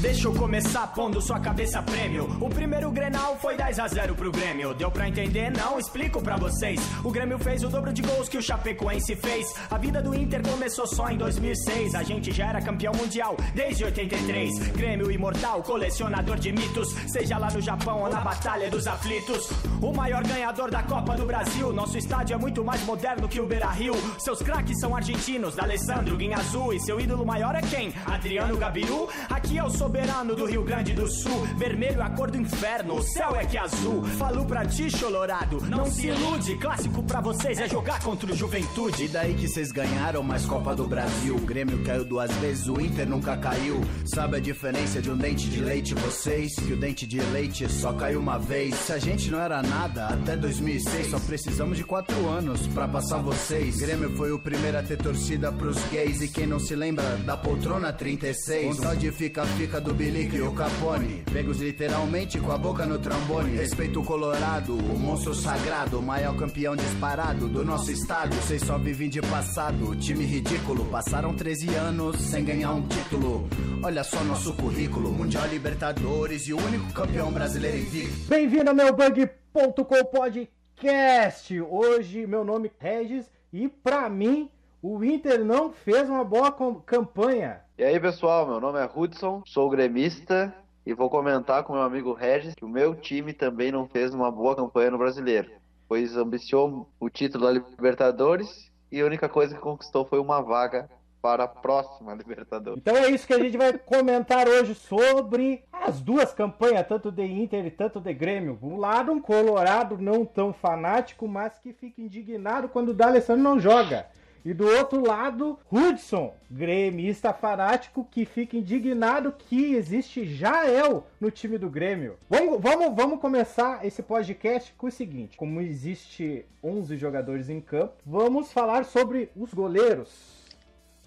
Deixa eu começar pondo sua cabeça prêmio. O primeiro Grenal foi 10 a 0 pro Grêmio. Deu pra entender? Não, explico pra vocês. O Grêmio fez o dobro de gols que o Chapecoense fez. A vida do Inter começou só em 2006. A gente já era campeão mundial desde 83. Grêmio imortal, colecionador de mitos. Seja lá no Japão ou na Batalha dos Aflitos. O maior ganhador da Copa do Brasil. Nosso estádio é muito mais moderno que o Beira Rio. Seus craques são argentinos, D'Alessandro, Guinha Azul. E seu ídolo maior é quem? Adriano Gabiru? Aqui é o soberano do Rio Grande do Sul. Vermelho é a cor do inferno, o céu é que é azul. Falo pra ti, Colorado, não se ilude. Clássico pra vocês é jogar contra o Juventude. E daí que vocês ganharam mais Copa do Brasil? O Grêmio caiu duas vezes, o Inter nunca caiu. Sabe a diferença de um dente de leite? Vocês, que o dente de leite só caiu uma vez. Se a gente não era nada até 2006, só precisamos de quatro anos pra passar vocês. Grêmio foi o primeiro a ter torcida pros gays. E quem não se lembra da poltrona 36? Vontade fica, fica do Bilico e o Capone. Pegos literalmente com a boca no trombone. Respeito o Colorado, o monstro sagrado, maior campeão disparado do nosso estado. Vocês só vivem de passado, time ridículo. Passaram 13 anos sem ganhar um título. Olha só nosso currículo: Mundial Libertadores e o único campeão brasileiro invicto. Bem-vindo ao meu Bug.com Podcast. Hoje meu nome é Regis e pra mim o Inter não fez uma boa campanha. E aí, pessoal, meu nome é Hudson, sou gremista e vou comentar com meu amigo Regis que o meu time também não fez uma boa campanha no Brasileiro, pois ambiciou o título da Libertadores e a única coisa que conquistou foi uma vaga para a próxima Libertadores. Então é isso que a gente vai comentar hoje sobre as duas campanhas, tanto de Inter e tanto de Grêmio. Um lado, um colorado não tão fanático, mas que fica indignado quando o D'Alessandro não joga. E do outro lado, Hudson, gremista fanático que fica indignado que existe Jael no time do Grêmio. Vamos, vamos, vamos começar esse podcast com o seguinte: como existe 11 jogadores em campo, vamos falar sobre os goleiros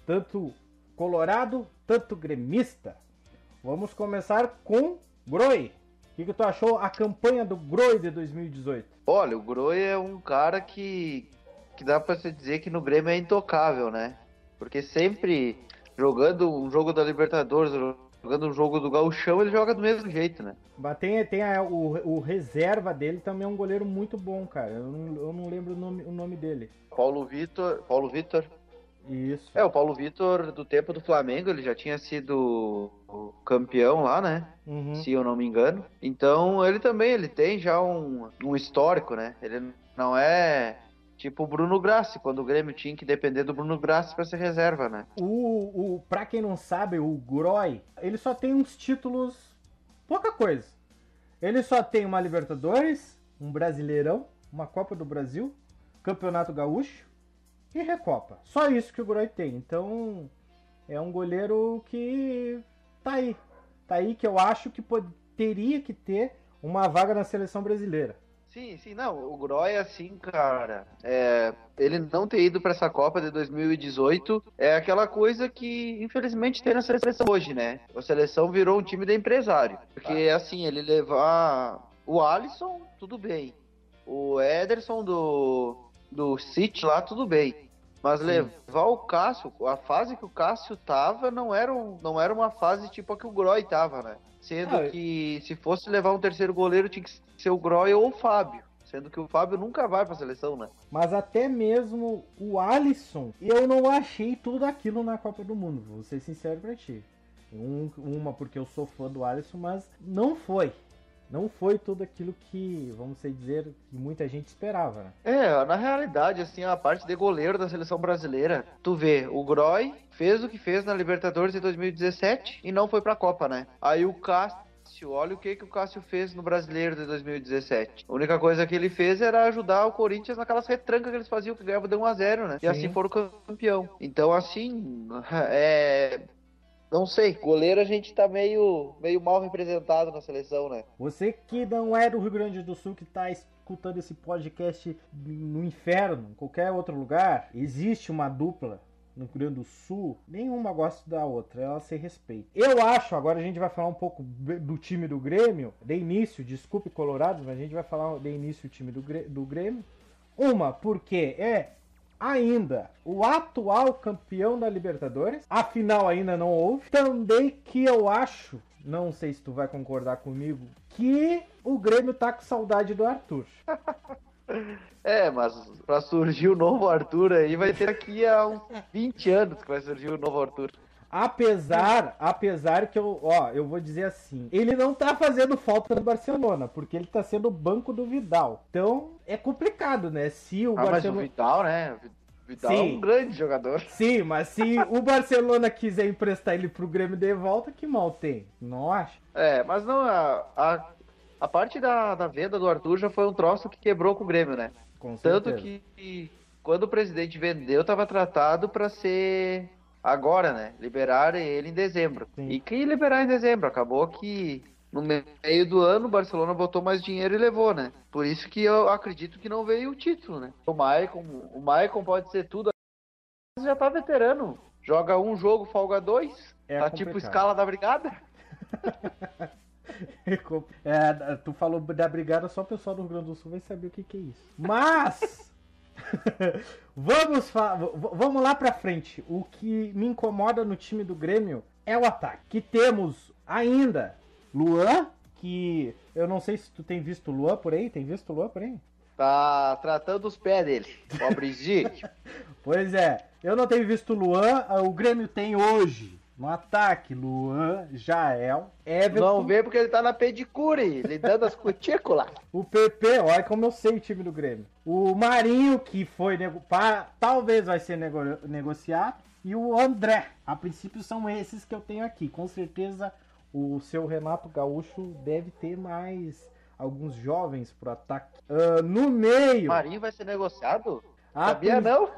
tanto colorado, tanto gremista. Vamos começar com Groi. O que, que tu achou a campanha do Groi de 2018? Olha, o Groi é um cara que, que dá para se dizer que no Grêmio é intocável, né? Porque sempre jogando um jogo da Libertadores, jogando um jogo do Gauchão, ele joga do mesmo jeito, né? Mas tem, tem a- o, o reserva dele também é um goleiro muito bom, cara. Eu não, eu não lembro o nome, o nome dele. Paulo Vitor, Paulo Vitor, Isso. É, o Paulo Vitor, do tempo do Flamengo, ele já tinha sido campeão lá, né? Uhum. Se eu não me engano. Então, ele também, ele tem já um, um histórico, né? Ele não é tipo o Bruno Grassi, quando o Grêmio tinha que depender do Bruno Grassi pra ser reserva, né? O, o, pra quem não sabe, o Groi, ele só tem uns títulos. Pouca coisa. Ele só tem uma Libertadores, um Brasileirão, uma Copa do Brasil, Campeonato Gaúcho e Recopa. Só isso que o Groi tem. Então é um goleiro que tá aí. Tá aí que eu acho que teria que ter uma vaga na seleção brasileira. Sim, sim, não, o Groy, assim, cara, é, ele não ter ido pra essa Copa de 2018 é aquela coisa que, infelizmente, tem na seleção hoje, né? A seleção virou um time de empresário. Porque, assim, ele levar o Alisson, tudo bem. O Ederson do, do City lá, tudo bem. Mas levar o Cássio, a fase que o Cássio tava, não era, um, não era uma fase tipo a que o Groy tava, né? Sendo Ah, que se fosse levar um terceiro goleiro, tinha que ser o Groy ou o Fábio. Sendo que o Fábio nunca vai pra seleção, né? Mas até mesmo o Alisson, eu não achei tudo aquilo na Copa do Mundo, vou ser sincero pra ti. Um- uma porque eu sou fã do Alisson, mas não foi. Não foi tudo aquilo que, vamos dizer, que muita gente esperava, né? É, na realidade, assim, a parte de goleiro da seleção brasileira, tu vê, o Groy fez o que fez na Libertadores de 2017 e não foi pra Copa, né? Aí o Cássio, olha o que, que o Cássio fez no Brasileiro de 2017. A única coisa que ele fez era ajudar o Corinthians naquelas retrancas que eles faziam, que ganhavam de 1 a 0 né? E Sim. assim foram campeão. Então, assim, é... Não sei, goleiro a gente tá meio, meio mal representado na seleção, né? Você que não é do Rio Grande do Sul, que tá escutando esse podcast no inferno, em qualquer outro lugar, existe uma dupla no Rio Grande do Sul, nenhuma gosta da outra, ela se respeita. Eu acho, agora a gente vai falar um pouco do time do Grêmio, de início, desculpe Colorado, mas a gente vai falar de início o time do do Grêmio. Uma, porque é ainda o atual campeão da Libertadores. A final ainda não houve. Também que eu acho não sei se tu vai concordar comigo, que o Grêmio tá com saudade do Arthur. É, mas pra surgir o novo Arthur aí vai ter aqui a uns 20 anos que vai surgir o novo Arthur. Apesar, apesar que eu, ó, eu vou dizer assim, ele não tá fazendo falta no Barcelona, porque ele tá sendo o banco do Vidal. Então, é complicado, né? Se o Ah, mas o Barcelona Vidal, né? Vidal é Sim. um grande jogador. Sim, mas se o Barcelona quiser emprestar ele pro Grêmio de volta, que mal tem? Não acha? É, mas não, a, a, a parte da, da venda do Arthur já foi um troço que quebrou com o Grêmio, né? Com Tanto certeza. que quando o presidente vendeu, estava tratado para ser agora, né? Liberar ele em dezembro. Sim. E que liberar em dezembro? Acabou que no meio do ano o Barcelona botou mais dinheiro e levou, né? Por isso que eu acredito que não veio o título, né? O Maicon, o Maicon pode ser tudo, mas já tá veterano. Joga um jogo, folga dois. É tá tipo complicado. escala da brigada. É, tu falou da brigada, só o pessoal do Rio Grande do Sul vai saber o que, que é isso. Mas vamos, vamos lá pra frente. O que me incomoda no time do Grêmio é o ataque. Que temos ainda Luan, que eu não sei se tu tem visto o Luan por aí. Tem visto o Luan por aí? Tá tratando os pés dele. Pobrezinho. Pois é, eu não tenho visto o Luan. O Grêmio tem hoje no ataque Luan, Jael, Everton. Não vê porque ele tá na pedicure, lidando as cutículas. O PP, olha como eu sei o time do Grêmio. O Marinho, que foi nego... talvez vai ser nego- negociado. E o André. A princípio são esses que eu tenho aqui. Com certeza o seu Renato Gaúcho deve ter mais alguns jovens pro ataque. Ah, no meio. Marinho vai ser negociado? a Sabia prin- não?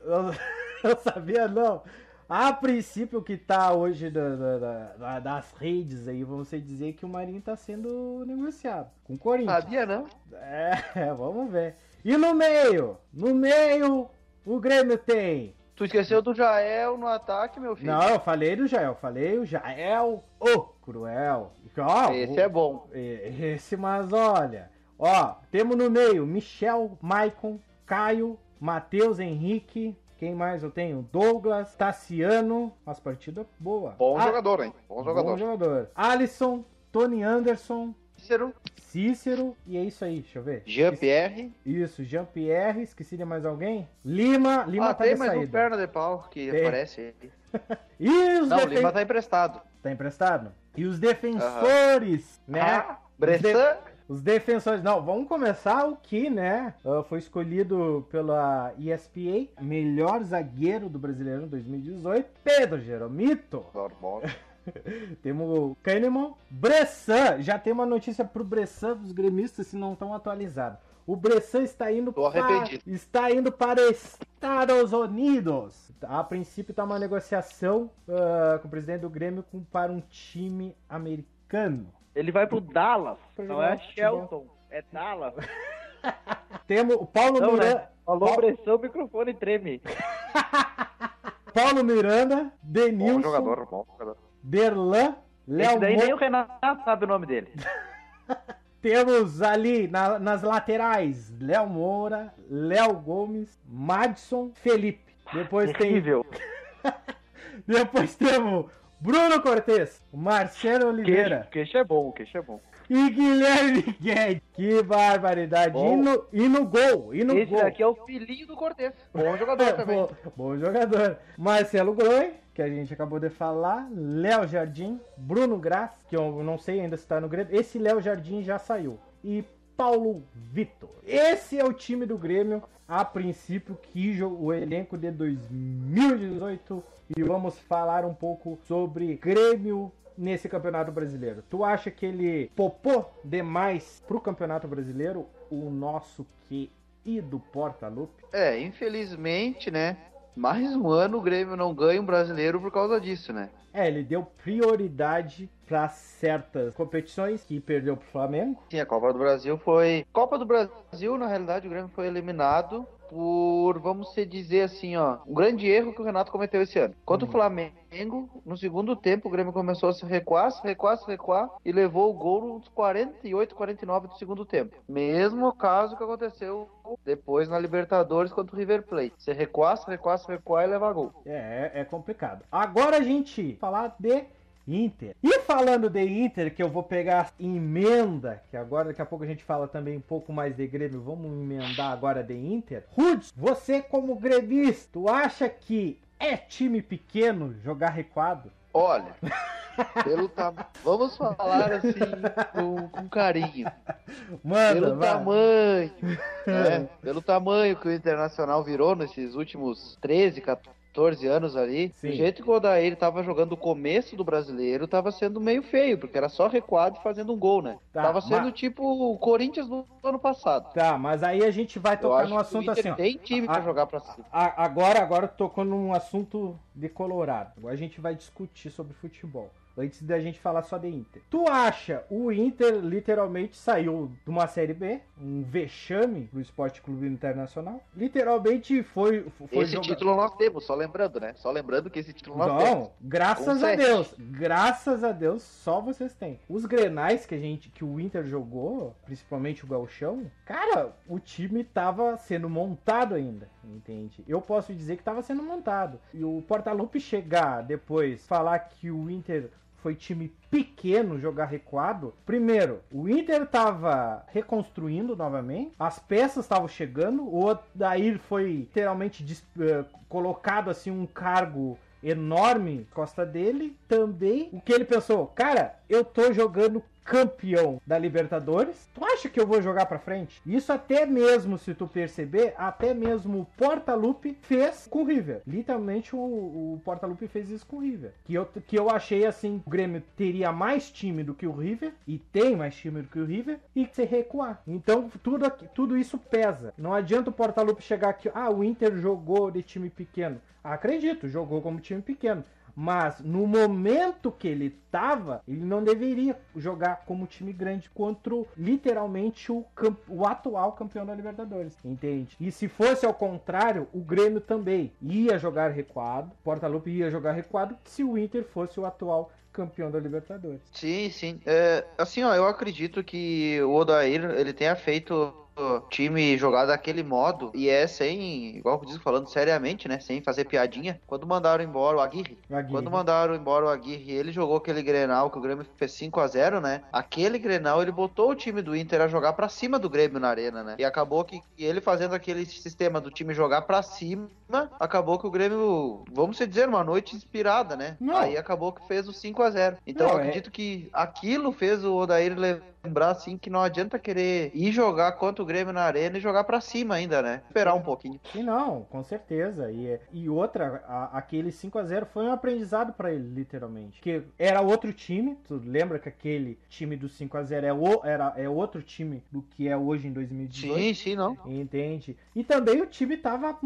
Eu, eu sabia não. A princípio, o que tá hoje da- da- da- da- das redes aí, vamos dizer que o Marinho tá sendo negociado com o Corinthians. Sabia não? É, vamos ver. E no meio? No meio, o Grêmio tem. Tu esqueceu do Jael no ataque, meu filho. Não, eu falei do Jael, falei o Jael, o cruel. Ó, Esse o- é bom. Esse, mas olha. Ó, temos no meio Michel, Maicon, Caio, Matheus Henrique. Quem mais eu tenho? Douglas, Tassiano. Umas partidas boa. Bom Ah, jogador, hein? Bom Bom jogador. jogador. Alisson, Tony Anderson, Cícero, Cícero. E é isso aí, deixa eu ver. Jean-Pierre. Isso, Jean-Pierre, esqueci de mais alguém? Lima, Lima Ah, tá tem mais um perna de pau que Tem. aparece. E os Não, o defen- Lima tá emprestado. tá emprestado? E os defensores, né? Ah, Bressan. Os defensores, não, vamos começar o que, né? ah, foi escolhido pela ESPA, melhor zagueiro do Brasileiro 2018, Pedro Jeromito. Normal. Temos o Kahneman, Bressan, já tem uma notícia pro Bressan dos gremistas se não estão atualizados. O Bressan está indo Tô para arrependido. está indo para Estados Unidos. A princípio está uma negociação ah, com o presidente do Grêmio com, para um time americano. Ele vai pro Dallas, não é. Shelton, é Dallas. Temos o Paulo Não, Miranda, né? Falou Paulo- pressão, o microfone treme. Paulo Miranda, Bom Denilson, jogador, bom jogador. Derlan, Léo Esse daí nem o. Renato sabe o nome dele. Temos ali na- nas laterais Léo Moura, Léo Gomes, Madison, Felipe. Depois tem Terrível. Depois temos Bruno Cortes, Marcelo Oliveira Queixo, queixo é bom, queixo é bom. e Guilherme Guedes. Que barbaridade. Bom. E no, e no gol, e no Esse gol. daqui é o filhinho do Cortez. Bom jogador É, também. bom, bom jogador. Marcelo Groi, que a gente acabou de falar. Léo Jardim, Bruno Graz, que eu não sei ainda se tá no Grêmio. Esse Léo Jardim já saiu. E Paulo Vitor. Esse é o time do Grêmio, a princípio, que o elenco de 2018. E vamos falar um pouco sobre Grêmio nesse Campeonato Brasileiro. Tu acha que ele popou demais pro Campeonato Brasileiro o nosso querido Porta-Lupe? É, infelizmente, né? Mais um ano o Grêmio não ganha um brasileiro por causa disso, né? É, ele deu prioridade para certas competições que perdeu pro Flamengo. Sim, a Copa do Brasil foi. Copa do Brasil, na realidade, o Grêmio foi eliminado por, vamos dizer assim, ó, um grande erro que o Renato cometeu esse ano. Contra o Flamengo, no segundo tempo, o Grêmio começou a se recuar, se recuar, se recuar e levou o gol nos 48, 49 do segundo tempo. Mesmo caso que aconteceu depois na Libertadores contra o River Plate. Se recuar, se recuar, se recuar e levar gol. É, é complicado. Agora a gente falar de Inter. E falando de Inter, que eu vou pegar emenda, que agora daqui a pouco a gente fala também um pouco mais de Grêmio, vamos emendar agora de Inter. Rudes, você como gremista, tu acha que é time pequeno jogar recuado? Olha, pelo tam... vamos falar assim com, com carinho. Manda, pelo vai. tamanho, né? pelo tamanho que o Internacional virou nesses últimos 13, 14 anos ali, Sim. o jeito que o Odair tava jogando o começo do brasileiro tava sendo meio feio, porque era só recuado e fazendo um gol, né? Tá, tava sendo mas- tipo o Corinthians do ano passado. Tá, mas aí a gente vai tocar no assunto assim, ó. tem time pra A- jogar pra cima. A- agora, agora tocou num assunto de Colorado. Agora a gente vai discutir sobre futebol. Antes da gente falar só de Inter. Tu acha o Inter literalmente saiu de uma Série B, um vexame do Esporte Clube Internacional? Literalmente foi. foi Esse joga- título nós temos, só lembrando, né? Só lembrando que esse título nós temos. Não, graças Com a sete. Deus. Graças a Deus, só vocês têm. Os grenais que a gente, que o Inter jogou, principalmente o Gauchão, cara, o time tava sendo montado ainda, entende? Eu posso dizer que tava sendo montado. E o Portalupe chegar depois, falar que o Inter foi time pequeno jogar recuado. Primeiro, o Inter tava reconstruindo novamente, as peças estavam chegando, o Odair foi literalmente eh, colocado assim um cargo enorme costa dele. Também o que ele pensou, cara, eu tô jogando campeão da Libertadores. Tu acha que eu vou jogar pra frente? Isso até mesmo, se tu perceber, até mesmo o Portalupe fez com o River. Literalmente o, o Portalupe fez isso com o River. Que eu, que eu achei assim, o Grêmio teria mais time do que o River e tem mais time do que o River e se recuar. Então tudo, aqui- tudo isso pesa. Não adianta o Portalupe chegar aqui, ah, o Inter jogou de time pequeno. Acredito, jogou como time pequeno. Mas no momento que ele tava, ele não deveria jogar como time grande contra literalmente o, o atual campeão da Libertadores. Entende? E se fosse ao contrário, o Grêmio também ia jogar recuado. Portalupe ia jogar recuado se o Inter fosse o atual campeão da Libertadores. Sim, sim. É, assim, ó, eu acredito que o Odair, ele tenha feito time jogar daquele modo e é sem, igual eu disse, falando seriamente, né, sem fazer piadinha, quando mandaram embora o Aguirre. O Aguirre. Quando mandaram embora o Aguirre, ele jogou aquele Grenal que o Grêmio fez 5 a 0 né? Aquele Grenal, ele botou o time do Inter a jogar pra cima do Grêmio na arena, né? E acabou que que ele fazendo aquele sistema do time jogar pra cima, acabou que o Grêmio, vamos dizer, uma noite inspirada, né? Não. Aí acabou que fez o 5 a 0 Então Não, eu é- acredito que aquilo fez o Odair lembrar, assim, que não adianta querer ir jogar contra o Grêmio na arena e jogar pra cima ainda, né? Esperar um pouquinho. E não, com certeza. E, e outra, a- aquele 5 a 0 foi um aprendizado pra ele, literalmente. Que era outro time, tu lembra que aquele time do 5 a 0 é, o, era, é outro time do que é hoje em 2018? Sim, sim, não. Entende? E também o time tava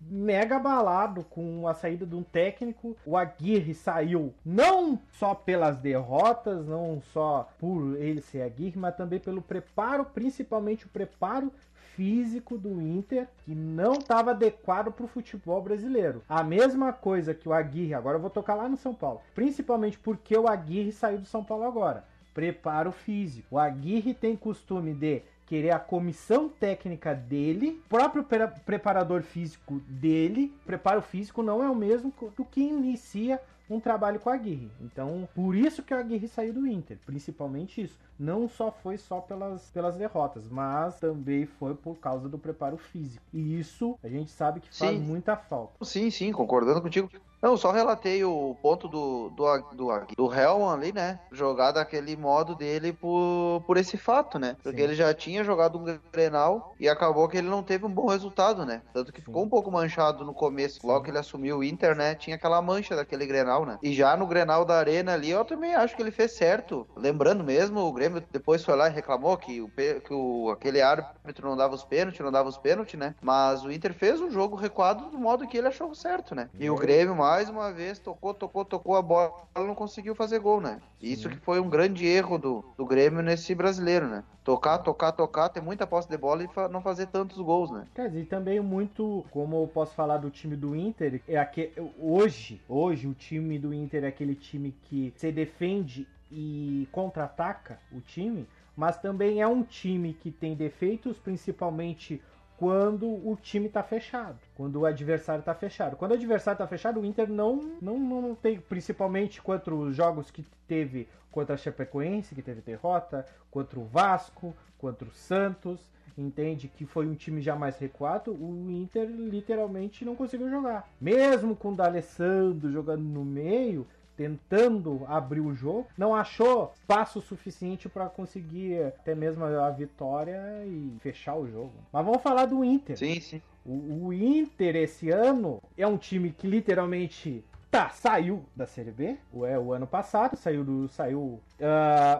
mega abalado com a saída de um técnico. O Aguirre saiu não só pelas derrotas, não só por ele ser Aguirre, mas também pelo preparo, principalmente o preparo físico do Inter, que não estava adequado para o futebol brasileiro. A mesma coisa que o Aguirre, agora eu vou tocar lá no São Paulo, principalmente porque o Aguirre saiu do São Paulo agora. Preparo físico. O Aguirre tem costume de querer a comissão técnica dele, próprio pre- preparador físico dele. Preparo físico não é o mesmo do que inicia um trabalho com a Aguirre. Então, por isso que o Aguirre saiu do Inter, principalmente isso. Não só foi só pelas, pelas derrotas, mas também foi por causa do preparo físico. E isso a gente sabe que faz Sim. muita falta. Sim, sim, concordando contigo. Não, só relatei o ponto do, do, do, do Helman ali, né? Jogar daquele modo dele por, por esse fato, né? Porque Sim. ele já tinha jogado um Grenal e acabou que ele não teve um bom resultado, né? Tanto que Sim. ficou um pouco manchado no começo. Logo que ele assumiu o Inter, né? Tinha aquela mancha daquele Grenal, né? E já no Grenal da Arena ali, eu também acho que ele fez certo. Lembrando mesmo, o Grêmio depois foi lá e reclamou que, o, que o, aquele árbitro não dava os pênaltis, não dava os pênaltis, né? Mas o Inter fez um jogo recuado do modo que ele achou certo, né? E o Grêmio, mais uma vez, tocou, tocou, tocou a bola, não conseguiu fazer gol, né? Isso que foi um grande erro do, do Grêmio nesse brasileiro, né? Tocar, tocar, tocar, ter muita posse de bola e fa- não fazer tantos gols, né? Quer dizer, e também muito, como eu posso falar do time do Inter, é aquele, hoje, hoje o time do Inter é aquele time que se defende e contra-ataca o time, mas também é um time que tem defeitos, principalmente quando o time tá fechado, quando o adversário tá fechado. Quando o adversário tá fechado, o Inter não, não, não tem, principalmente contra os jogos que teve contra a Chapecoense, que teve derrota, contra o Vasco, contra o Santos, entende que foi um time já mais recuado, o Inter literalmente não conseguiu jogar. Mesmo com o D'Alessandro jogando no meio, tentando abrir o jogo, não achou espaço suficiente para conseguir até mesmo a vitória e fechar o jogo. Mas vamos falar do Inter. Sim, sim. O, o Inter esse ano é um time que literalmente Tá, saiu da Série B, o, é, o ano passado, saiu do. Saiu. Uh,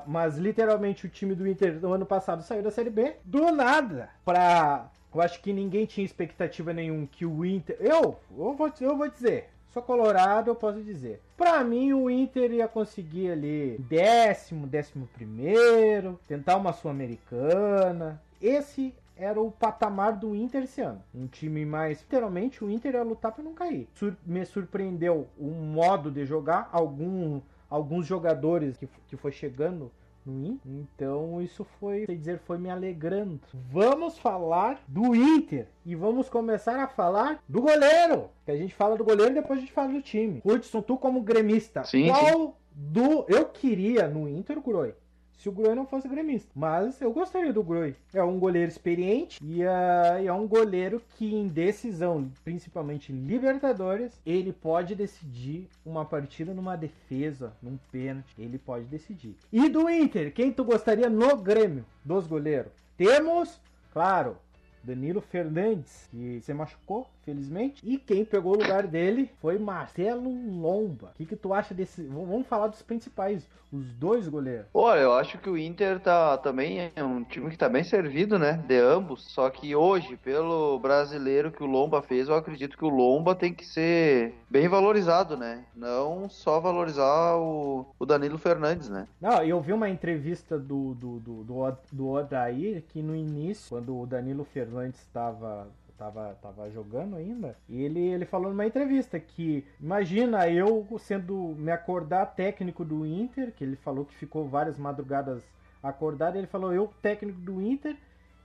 mas literalmente o time do Inter no ano passado saiu da Série B. Do nada. Pra. Eu acho que ninguém tinha expectativa nenhum que o Inter. Eu, eu vou, eu vou dizer. Sou colorado, eu posso dizer. Pra mim, o Inter ia conseguir ali décimo, décimo primeiro, tentar uma Sul-Americana. Esse era o patamar do Inter esse ano. Um time mais. Literalmente, o Inter ia lutar para não cair. Sur me surpreendeu o modo de jogar, algum, alguns jogadores que, que foi chegando Inter. Então isso foi, sei dizer, foi me alegrando. Vamos falar do Inter e vamos começar a falar do goleiro. Que a gente fala do goleiro e depois a gente fala do time. Hudson, tu como gremista, Sim, qual sim. do eu queria no Inter, Groi? Se o Groi não fosse gremista. Mas eu gostaria do Groi. É um goleiro experiente e é, é um goleiro que, em decisão, principalmente Libertadores, ele pode decidir uma partida numa defesa, num pênalti. Ele pode decidir. E do Inter, quem tu gostaria no Grêmio dos goleiros? Temos, claro, Danilo Fernandes, que se machucou, felizmente. E quem pegou o lugar dele foi Marcelo Lomba. O que, que tu acha desse. Vamos falar dos principais, os dois goleiros. Olha, eu acho que o Inter tá também é um time que tá bem servido, né? De ambos. Só que hoje, pelo brasileiro que o Lomba fez, eu acredito que o Lomba tem que ser bem valorizado, né? Não só valorizar o, o Danilo Fernandes, né? Não, eu vi uma entrevista do, do, do, do, do Odair que no início, quando o Danilo Fernandes estava. Tava, tava jogando ainda, e ele, ele falou numa entrevista que imagina eu sendo me acordar técnico do Inter, que ele falou que ficou várias madrugadas acordado, ele falou eu técnico do Inter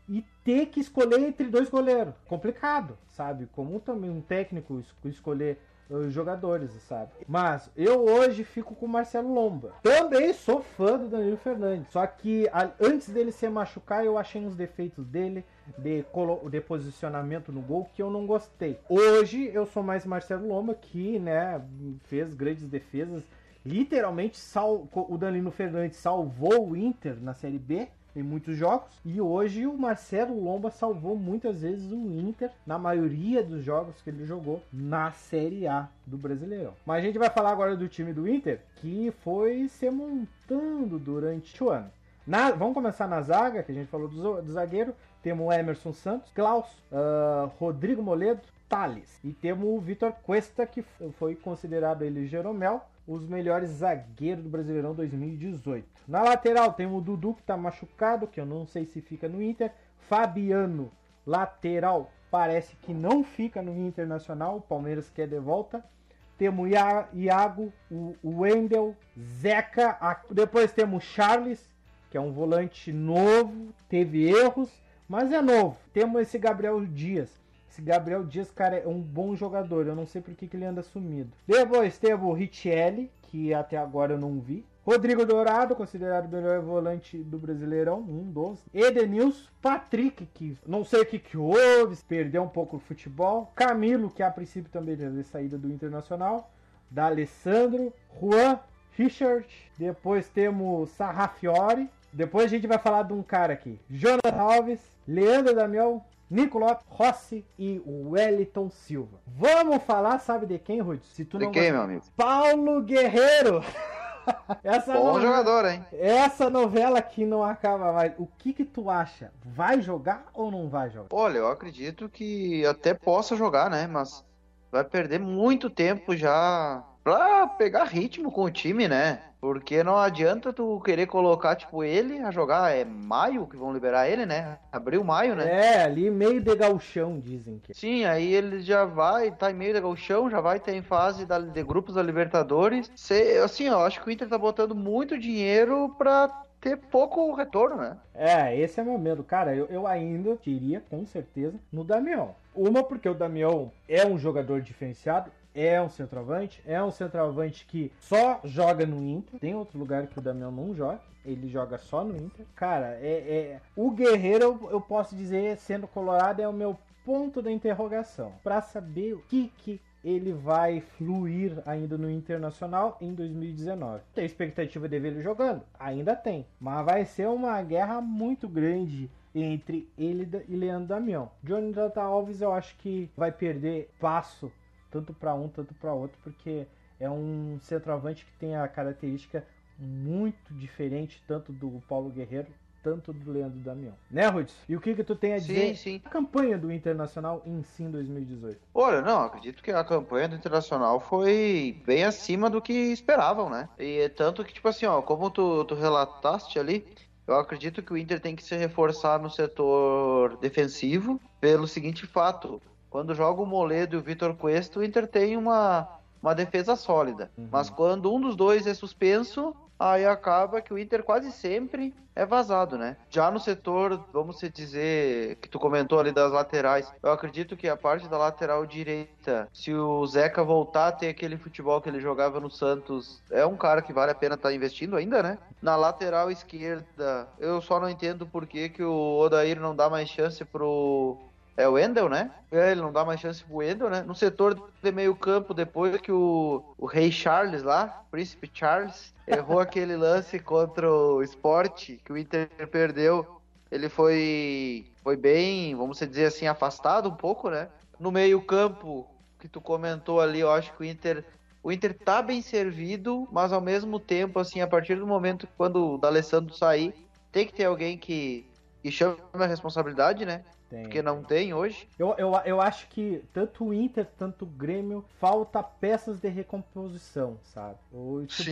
e ter que escolher entre dois goleiros. Complicado, sabe? Como também um técnico es- escolher os jogadores, sabe? Mas eu hoje fico com o Marcelo Lomba. Também sou fã do Danilo Fernandes. Só que a- antes dele se machucar, eu achei uns defeitos dele de, de posicionamento no gol que eu não gostei. Hoje eu sou mais Marcelo Lomba, que né, fez grandes defesas. Literalmente sal- o Danilo Fernandes salvou o Inter na Série B em muitos jogos. E hoje o Marcelo Lomba salvou muitas vezes o Inter na maioria dos jogos que ele jogou na Série A do Brasileirão. Mas a gente vai falar agora do time do Inter que foi se montando durante o ano. Na- vamos começar na zaga, que a gente falou do, do zagueiro. Temos o Emerson Santos, Klaus, ah, Rodrigo Moledo, Thales. E temos o Vitor Cuesta, que foi considerado ele Jeromel os melhores zagueiros do Brasileirão 2018. Na lateral tem o Dudu, que tá machucado, que eu não sei se fica no Inter. Fabiano, lateral, parece que não fica no Internacional. O Palmeiras quer de volta. Temos Ia- Iago, o Wendel, Zeca. Depois temos Charles, que é um volante novo, teve erros, mas é novo. Temos esse Gabriel Dias. Esse Gabriel Dias, cara, é um bom jogador. Eu não sei por que, que ele anda sumido. Depois temos o Richelli, que até agora eu não vi. Rodrigo Dourado, considerado o melhor volante do Brasileirão, um dos. Edenilson, Patrick, que não sei o que, que houve, perdeu um pouco o futebol. Camilo, que a princípio também teve saída do Internacional. Da Alessandro, Juan, Richard. Depois temos Sarrafiore. Depois a gente vai falar de um cara aqui: Jonathan Alves, Leandro Damião, Nicolò Rossi e Wellington Silva. Vamos falar, sabe de quem, Rudy? Se tu De não quem, gosta- meu amigo? Paulo Guerreiro. Essa Bom novela- jogador, hein? Essa novela que não acaba mais. O que que tu acha? Vai jogar ou não vai jogar? Olha, eu acredito que até possa jogar, né? Mas vai perder muito tempo já pra pegar ritmo com o time, né? Porque não adianta tu querer colocar, tipo, ele a jogar. É maio que vão liberar ele, né? Abril, maio, né? É, ali meio de gauchão, dizem que. Sim, aí ele já vai, tá em meio da gauchão, já vai ter em fase da- de grupos da Libertadores. Assim, eu acho que o Inter tá botando muito dinheiro pra ter pouco retorno, né? É, esse é meu medo. Cara, eu, eu ainda diria, com certeza, no Damião. Uma, porque o Damião é um jogador diferenciado, é um centroavante, é um centroavante que só joga no Inter. Tem outro lugar que o Damião não joga. Ele joga só no Inter. Cara, é, é... o Guerreiro, eu, posso dizer, sendo colorado, é o meu ponto da interrogação. Pra saber o que, que ele vai fluir ainda no Internacional em 2019. Tem expectativa de ver ele jogando? Ainda tem. Mas vai ser uma guerra muito grande entre ele e Leandro Damião. Johnny Data Alves eu acho que vai perder passo tanto para um, tanto para outro, porque é um centroavante que tem a característica muito diferente tanto do Paulo Guerreiro tanto do Leandro Damião. Né, Rudes? E o que que tu tem a dizer Sim, sim. da campanha do Internacional em si em 2018? Olha, não, acredito que a campanha do Internacional foi bem acima do que esperavam, né? E tanto que, tipo assim, ó, como tu, tu relataste ali, eu acredito que o Inter tem que se reforçar no setor defensivo pelo seguinte fato. Quando joga o Moledo e o Vitor Cuesta, o Inter tem uma, uma defesa sólida. Uhum. Mas quando um dos dois é suspenso, aí acaba que o Inter quase sempre é vazado, né? Já no setor, vamos dizer, que tu comentou ali das laterais, eu acredito que a parte da lateral direita, se o Zeca voltar a ter aquele futebol que ele jogava no Santos, é um cara que vale a pena estar investindo ainda, né? Na lateral esquerda, eu só não entendo por que, que o Odair não dá mais chance pro é o Wendel, né? É, ele não dá mais chance pro Wendel, né? No setor de meio campo, depois que o, o rei Charles lá, príncipe Charles, errou aquele lance contra o Sport, que o Inter perdeu, ele foi, foi bem, vamos dizer assim, afastado um pouco, né? No meio campo, que tu comentou ali, eu acho que o Inter... O Inter tá bem servido, mas ao mesmo tempo, assim, a partir do momento quando o D'Alessandro sair, tem que ter alguém que, que chame a responsabilidade, né? Tem. Porque não tem hoje. Eu, eu, eu acho que tanto o Inter, tanto o Grêmio, falta peças de recomposição, sabe? Ou, tipo,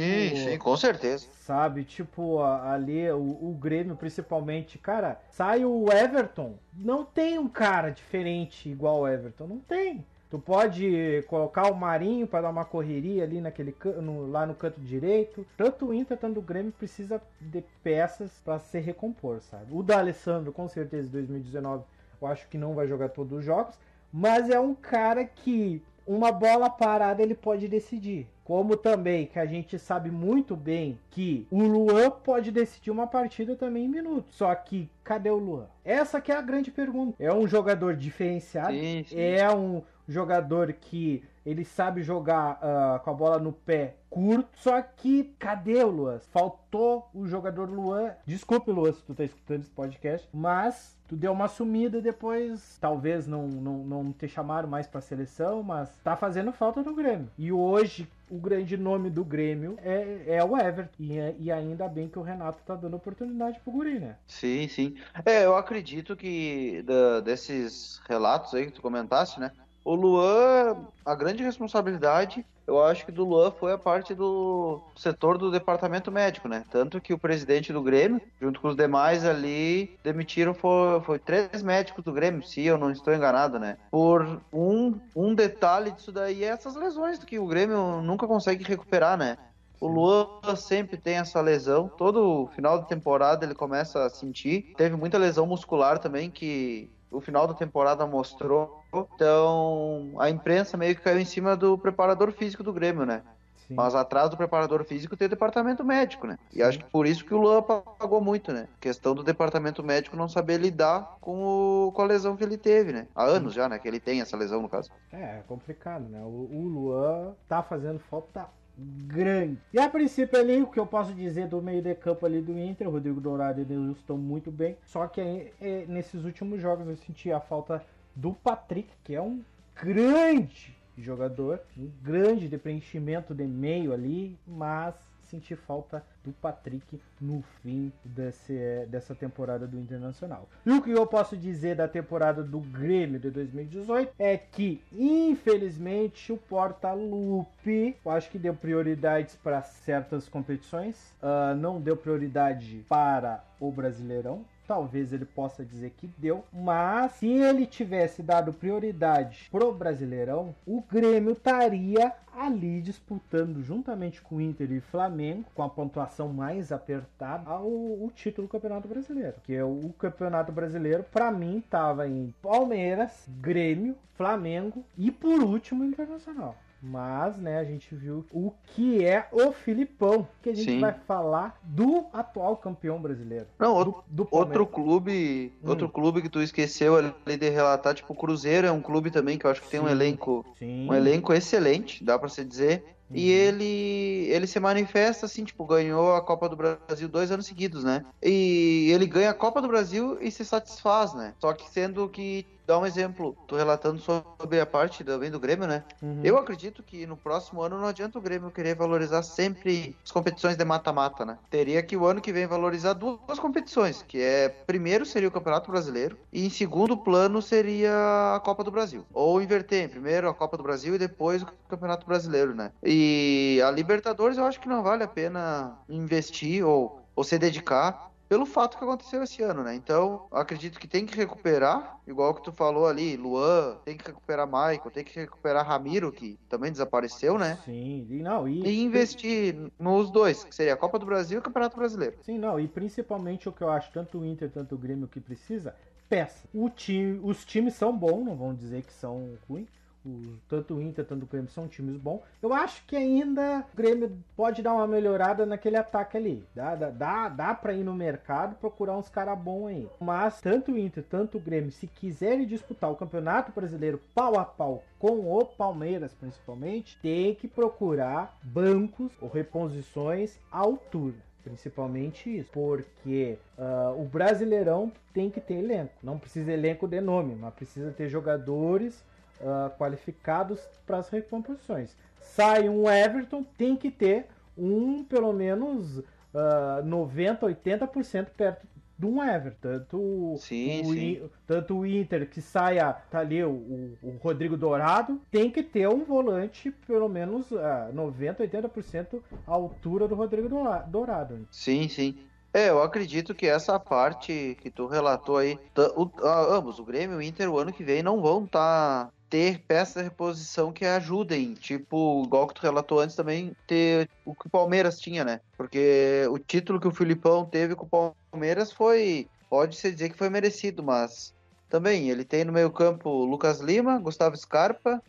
com certeza. Sabe, tipo, ali o, o Grêmio principalmente, cara, sai o Everton, não tem um cara diferente igual o Everton, não tem. Tu pode colocar o Marinho para dar uma correria ali naquele no- lá no canto direito. Tanto o Inter, tanto o Grêmio precisa de peças para se recompor, sabe? O D'Alessandro, com certeza, em 2019, eu acho que não vai jogar todos os jogos, mas é um cara que uma bola parada ele pode decidir. Como também que a gente sabe muito bem que o Luan pode decidir uma partida também em minutos. Só que cadê o Luan? Essa que é a grande pergunta. É um jogador diferenciado, Sim, sim. é um jogador que ele sabe jogar ah, com a bola no pé curto, só que cadê o Luan? Faltou o jogador Luan. Desculpe, Luan, se tu tá escutando esse podcast, mas tu deu uma sumida depois, talvez não, não, não te chamaram mais pra seleção, mas tá fazendo falta no Grêmio. E hoje o grande nome do Grêmio é, é o Everton. E, é- e ainda bem que o Renato tá dando oportunidade pro Guri, né? Sim, sim. É, eu acredito que da- desses relatos aí que tu comentaste, né? O Luan, a grande responsabilidade, eu acho que do Luan foi a parte do setor do departamento médico, né? Tanto que o presidente do Grêmio, junto com os demais ali, demitiram foi, foi três médicos do Grêmio, se eu não estou enganado, né? Por um, um detalhe disso daí é essas lesões que o Grêmio nunca consegue recuperar, né? O Luan sempre tem essa lesão. Todo final de temporada ele começa a sentir. Teve muita lesão muscular também que o final da temporada mostrou. Então a imprensa meio que caiu em cima do preparador físico do Grêmio, né? Sim. Mas atrás do preparador físico tem o departamento médico, né? E acho que por isso que o Luan pagou muito, né? Questão do departamento médico não saber lidar com, o, com a lesão que ele teve, né? Há anos já, né? Que ele tem essa lesão, no caso. É, é complicado, né? O, o Luan tá fazendo falta grande. E a princípio ali, o que eu posso dizer do meio de campo ali do Inter, Rodrigo Dourado e Deus estão muito bem. Só que aí, é, nesses últimos jogos eu senti a falta do Patrick, que é um grande jogador, um grande de preenchimento de meio ali, mas senti falta do Patrick no fim desse, dessa temporada do Internacional. E o que eu posso dizer da temporada do Grêmio de 2018 é que, infelizmente, o Porta-Lupe, eu acho que deu prioridades para certas competições, ah, não deu prioridade para o Brasileirão. Talvez ele possa dizer que deu, mas se ele tivesse dado prioridade pro Brasileirão, o Grêmio estaria ali disputando juntamente com o Inter e Flamengo, com a pontuação mais apertada, ao, o título do Campeonato Brasileiro. Que é o Campeonato Brasileiro, para mim, tava em Palmeiras, Grêmio, Flamengo e por último Internacional. Mas, né, a gente viu o que é o Filipão, que a gente Sim. vai falar do atual campeão brasileiro. Não, Do, outro, do outro clube, Hum. outro clube que tu esqueceu ali de relatar, tipo o Cruzeiro é um clube também que eu acho que tem um Sim. elenco, Sim. um elenco excelente, dá pra se dizer. E Uhum. ele ele se manifesta assim, tipo, ganhou a Copa do Brasil dois anos seguidos, né? E ele ganha a Copa do Brasil e se satisfaz, né? Só que sendo que dá um exemplo, tô relatando sobre a parte também do Grêmio, né? Uhum. Eu acredito que no próximo ano não adianta o Grêmio querer valorizar sempre as competições de mata-mata, né? Teria que o ano que vem valorizar duas competições, que é primeiro seria o Campeonato Brasileiro e em segundo plano seria a Copa do Brasil. Ou inverter, primeiro a Copa do Brasil e depois o Campeonato Brasileiro, né? E a Libertadores eu acho que não vale a pena investir ou, ou se dedicar pelo fato que aconteceu esse ano, né? Então, acredito que tem que recuperar, igual que tu falou ali, Luan, tem que recuperar Michael, tem que recuperar Ramiro, que também desapareceu, né? Sim, e não, e, E investir nos dois, que seria a Copa do Brasil e o Campeonato Brasileiro. Sim, não, e principalmente o que eu acho, tanto o Inter, tanto o Grêmio que precisa, peça. O time, os times são bons, não vão dizer que são ruins. O- tanto o Inter, tanto o Grêmio são times bons. Eu acho que ainda o Grêmio pode dar uma melhorada naquele ataque ali. Dá, dá, dá, dá pra ir no mercado procurar uns caras bons aí. Mas tanto o Inter, tanto o Grêmio, se quiserem disputar o Campeonato Brasileiro pau a pau com o Palmeiras, principalmente, tem que procurar bancos ou reposições à altura. Principalmente isso, porque ah, o Brasileirão tem que ter elenco. Não precisa elenco de nome, mas precisa ter jogadores ah, qualificados para as recomposições. Sai um Everton, tem que ter um, pelo menos, ah, 90, 80% perto de um Everton. Tanto Sim, o, sim. Tanto o Inter que saia, tá ali o, o- Rodrigo Dourado, tem que ter um volante, pelo menos ah, 90, 80% à altura do Rodrigo Doura- Dourado. Sim, sim. É, eu acredito que essa parte que tu relatou aí, o- a- ambos, o Grêmio e o Inter, o ano que vem não vão tá, ter peças de reposição que ajudem, tipo, igual que tu relatou antes também, ter o que o Palmeiras tinha, né? Porque o título que o Filipão teve com o Palmeiras foi, pode-se dizer que foi merecido, mas também ele tem no meio campo Lucas Lima, Gustavo Scarpa,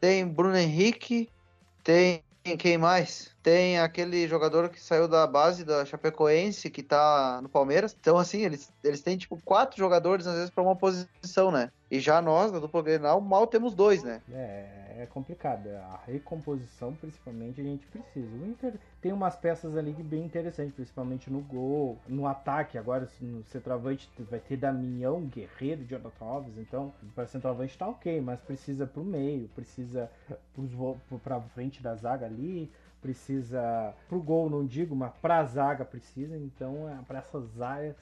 tem Bruno Henrique, tem quem mais? Tem aquele jogador que saiu da base da Chapecoense, que tá no Palmeiras. Então, assim, eles, eles têm, tipo, quatro jogadores, às vezes, pra uma posição, né? E já nós, da dupla Grenal, mal temos dois, né? É, é complicado. A recomposição, principalmente, a gente precisa. O Inter tem umas peças ali bem interessantes, principalmente no gol, no ataque. Agora, no centroavante, vai ter Damião, Guerreiro, Jonathan Alves. Então, para centroavante tá ok, mas precisa pro meio, precisa pra frente da zaga ali. Precisa pro gol, não digo, mas pra zaga precisa. Então, é, para essas áreas,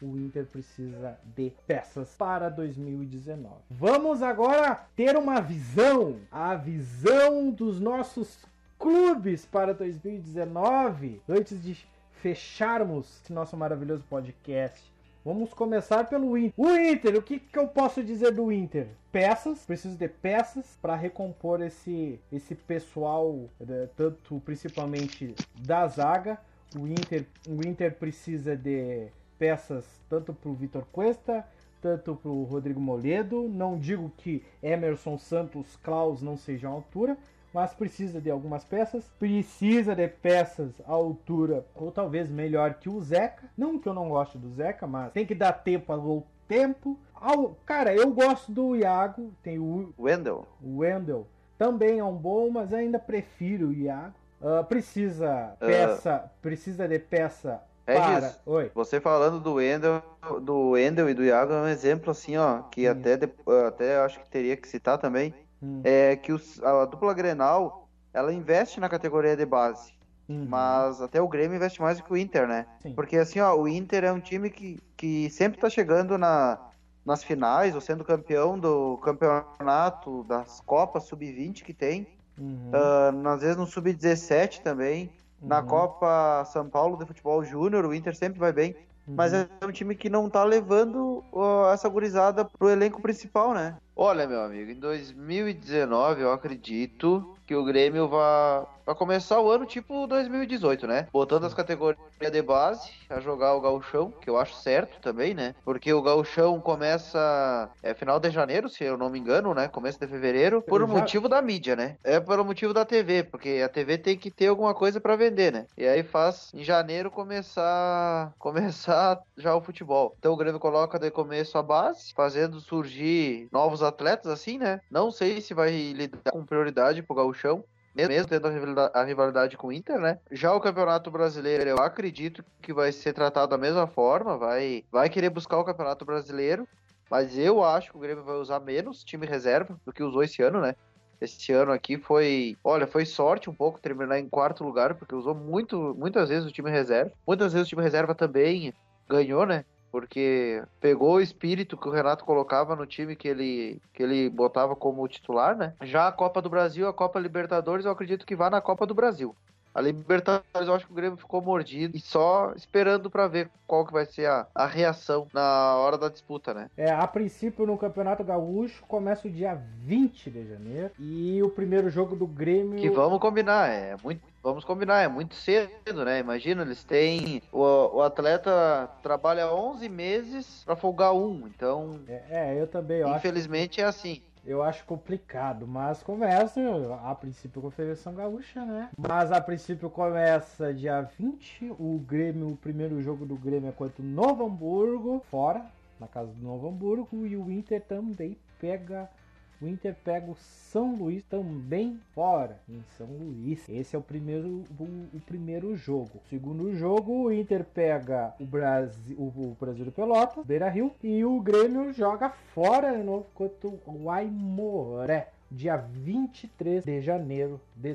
o Inter precisa de peças para 2019. Vamos agora ter uma visão, a visão dos nossos clubes para 2019, antes de fecharmos nosso maravilhoso podcast. Vamos começar pelo Inter. O Inter, o que, que eu posso dizer do Inter? Peças, preciso de peças para recompor esse, esse pessoal, eh, tanto principalmente da zaga. O Inter, o Inter precisa de peças tanto para o Vitor Cuesta, tanto para o Rodrigo Moledo. Não digo que Emerson Santos Klaus não sejam à altura, mas precisa de algumas peças. Precisa de peças à altura, ou talvez melhor que o Zeca. Não que eu não goste do Zeca, mas tem que dar tempo ao tempo. Ao, cara, eu gosto do Iago, tem o Wendel. o Wendel também é um bom, mas ainda prefiro o Iago. Ah, precisa peça, precisa de peça É para. isso. Oi. Você falando do Wendel, do Wendel e do Iago é um exemplo, assim, ó, que Sim. até, até acho que teria que citar também, Hum, é que os- a dupla Grenal, ela investe na categoria de base. uhum, Mas até o Grêmio investe mais do que o Inter, né? sim. Porque assim, ó, o Inter é um time que, que sempre tá chegando na, nas finais, ou sendo campeão do campeonato, das Copas Sub-20 que tem. Uhum, Ah, às vezes no Sub-17 também. Na uhum, Copa São Paulo de Futebol Júnior, o Inter sempre vai bem. uhum. Mas é um time que não tá levando ó, essa gurizada pro elenco principal, né? Olha, meu amigo, em 2019 eu acredito que o Grêmio vai, vai começar o ano tipo 2018, né? Botando as categorias de base a jogar o gauchão, que eu acho certo também, né? Porque o gauchão começa é final de janeiro, se eu não me engano, né? Começo de fevereiro, por Já- motivo da mídia, né? É pelo motivo da TV, porque a TV tem que ter alguma coisa pra vender, né? E aí faz em janeiro começar começar já o futebol. Então o Grêmio coloca de começo a base, fazendo surgir novos atletas assim, né? Não sei se vai lidar com prioridade pro gauchão, mesmo tendo a rivalida- a rivalidade com o Inter, né? Já o Campeonato Brasileiro, eu acredito que vai ser tratado da mesma forma, vai, vai querer buscar o Campeonato Brasileiro, mas eu acho que o Grêmio vai usar menos time reserva do que usou esse ano, né? Esse ano aqui foi, olha, foi sorte um pouco terminar em quarto lugar, porque usou muito, muitas vezes o time reserva. Muitas vezes o time reserva também ganhou, né? Porque pegou o espírito que o Renato colocava no time que ele, que ele botava como titular, né? Já a Copa do Brasil, a Copa Libertadores, eu acredito que vá na Copa do Brasil. A Libertadores, eu acho que o Grêmio ficou mordido e só esperando pra ver qual que vai ser a, a reação na hora da disputa, né? É, a princípio no Campeonato Gaúcho começa o dia 20 de janeiro e o primeiro jogo do Grêmio. Que vamos combinar, é muito. Vamos combinar, é muito cedo, né? Imagina, eles têm. O, o atleta trabalha 11 meses pra folgar um, então. É, é, eu também eu infelizmente é assim. eu acho complicado, mas começa a princípio a Confederação Gaúcha, né? Mas a princípio começa dia 20, o Grêmio, o primeiro jogo do Grêmio é contra o Novo Hamburgo, fora, na casa do Novo Hamburgo, e o Inter também pega o Inter pega o São Luís também fora em São Luís. Esse é o primeiro, o, o primeiro jogo. Segundo jogo, o Inter pega o Brasil, o, o Brasil de Pelotas, Beira Rio, e o Grêmio joga fora de novo contra o Aimoré. Dia 23 de janeiro de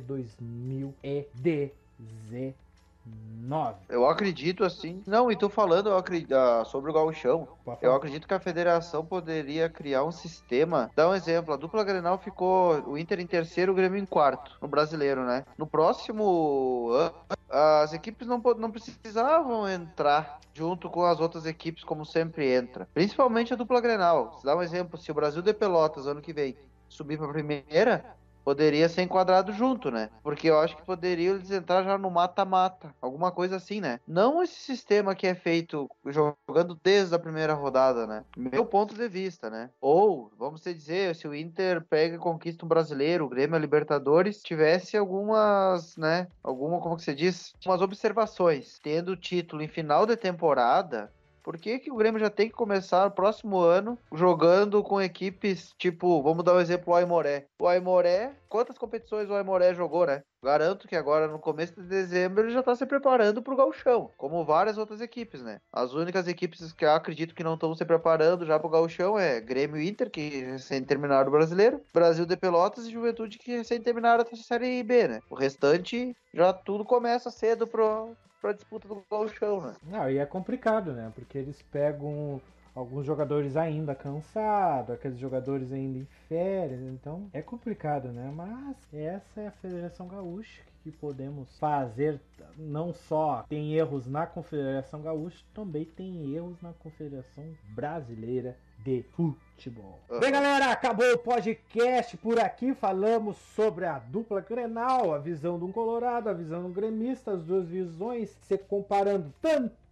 2019. Eu acredito assim. Não, e tô falando eu acredito, ah, sobre o gauchão. Pode Eu acredito que a federação poderia criar um sistema. Dá um exemplo: a dupla Grenal ficou o Inter em terceiro, o Grêmio em quarto, no brasileiro, né? No próximo ano, as equipes não, não precisavam entrar junto com as outras equipes, como sempre entra. Principalmente a dupla Grenal. Se dá um exemplo: se o Brasil de Pelotas, ano que vem, subir pra primeira. Poderia ser enquadrado junto, né? Porque eu acho que poderiam eles entrar já no mata-mata, alguma coisa assim, né? Não esse sistema que é feito jogando desde a primeira rodada, né? Meu ponto de vista, né? Ou, vamos dizer, se o Inter pega e conquista um brasileiro, o Grêmio a Libertadores, tivesse algumas, né? Alguma, como que você diz? Umas observações. Tendo o título em final de temporada, por que, que o Grêmio já tem que começar no próximo ano jogando com equipes tipo, vamos dar o exemplo o Aimoré. O Aimoré, quantas competições o Aimoré jogou, né? Garanto que agora no começo de dezembro ele já tá se preparando pro gauchão, como várias outras equipes, né? As únicas equipes que eu acredito que não estão se preparando já pro gauchão é Grêmio e Inter, que recém terminaram o brasileiro, Brasil de Pelotas e Juventude, que recém terminaram a Série B, né? O restante já tudo começa cedo pro, pra disputa do gauchão, né? Não, e é complicado, né? Porque eles pegam alguns jogadores ainda cansados, aqueles jogadores ainda em férias, então é complicado, né? Mas essa é a Federação Gaúcha que podemos fazer. Não só tem erros na Confederação Gaúcha, também tem erros na Confederação Brasileira de Futebol. Uhum. Bem, galera, acabou o podcast por aqui. Falamos sobre a dupla Grenal, a visão de um colorado, a visão de um gremista, as duas visões, se comparando tanto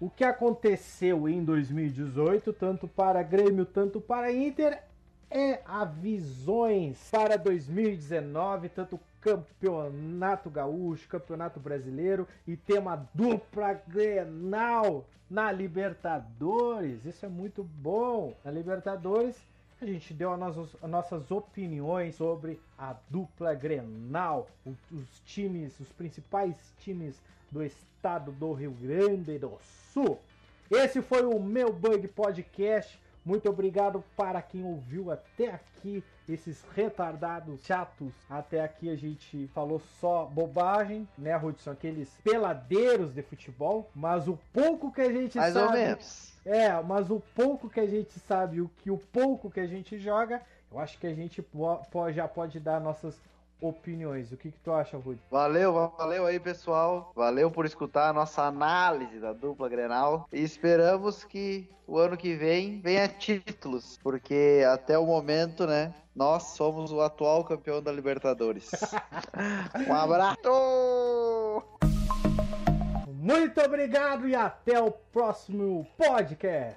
o que aconteceu em 2018, tanto para Grêmio, tanto para Inter, é a visões para 2019, tanto Campeonato Gaúcho, Campeonato Brasileiro e tem uma dupla Grenal na Libertadores. Isso é muito bom. Na Libertadores a gente deu as nossas, as nossas opiniões sobre a dupla Grenal, os times, os principais times do estado do Rio Grande do Sul. Esse foi o meu Bug Podcast. Muito obrigado para quem ouviu até aqui, esses retardados chatos. Até aqui a gente falou só bobagem, né, Hudson? Aqueles peladeiros de futebol. Mas o pouco que a gente Mais sabe. ou menos. É, mas o pouco que a gente sabe, o que o pouco que a gente joga, eu acho que a gente já pode dar nossas opiniões. O que, que tu acha, Rudy? Valeu, valeu aí, pessoal. Valeu por escutar a nossa análise da dupla Grenal. E esperamos que o ano que vem venha títulos, porque até o momento, né, nós somos o atual campeão da Libertadores. um abraço! Muito obrigado e até o próximo podcast.